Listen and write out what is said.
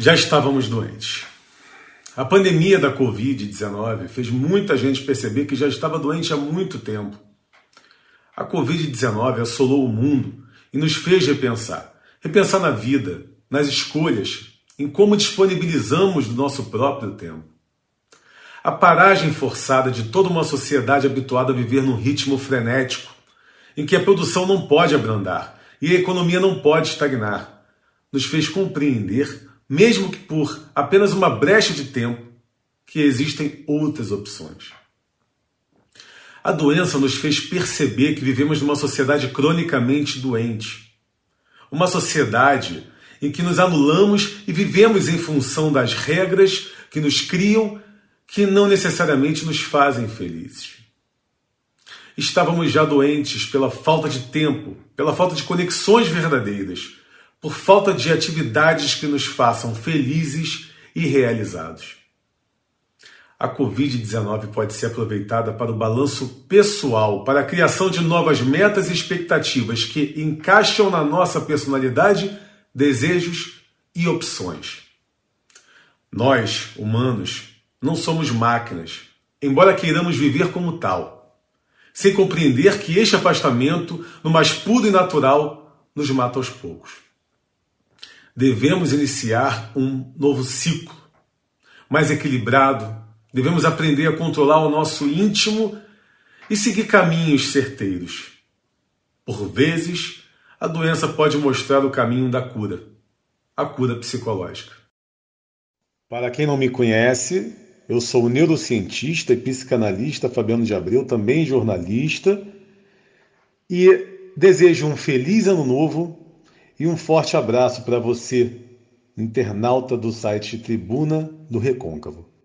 Já estávamos doentes. A pandemia da Covid-19 fez muita gente perceber que já estava doente há muito tempo. A Covid-19 assolou o mundo e nos fez repensar. Repensar na vida, nas escolhas, em como disponibilizamos do nosso próprio tempo. A paragem forçada de toda uma sociedade habituada a viver num ritmo frenético, em que a produção não pode abrandar e a economia não pode estagnar, nos fez compreender mesmo que por apenas uma brecha de tempo, que existem outras opções. A doença nos fez perceber que vivemos numa sociedade cronicamente doente. Uma sociedade em que nos anulamos e vivemos em função das regras que nos criam, que não necessariamente nos fazem felizes. Estávamos já doentes pela falta de tempo, pela falta de conexões verdadeiras, por falta de atividades que nos façam felizes e realizados. A Covid-19 pode ser aproveitada para o balanço pessoal, para a criação de novas metas e expectativas que encaixam na nossa personalidade, desejos e opções. Nós, humanos, não somos máquinas, embora queiramos viver como tal, sem compreender que este afastamento, no mais puro e natural, nos mata aos poucos devemos iniciar um novo ciclo, mais equilibrado. Devemos aprender a controlar o nosso íntimo e seguir caminhos certeiros. Por vezes, a doença pode mostrar o caminho da cura, a cura psicológica. Para quem não me conhece, eu sou o neurocientista e psicanalista Fabiano de Abreu, também jornalista, e desejo um feliz ano novo e um forte abraço para você, internauta do site Tribuna do Recôncavo.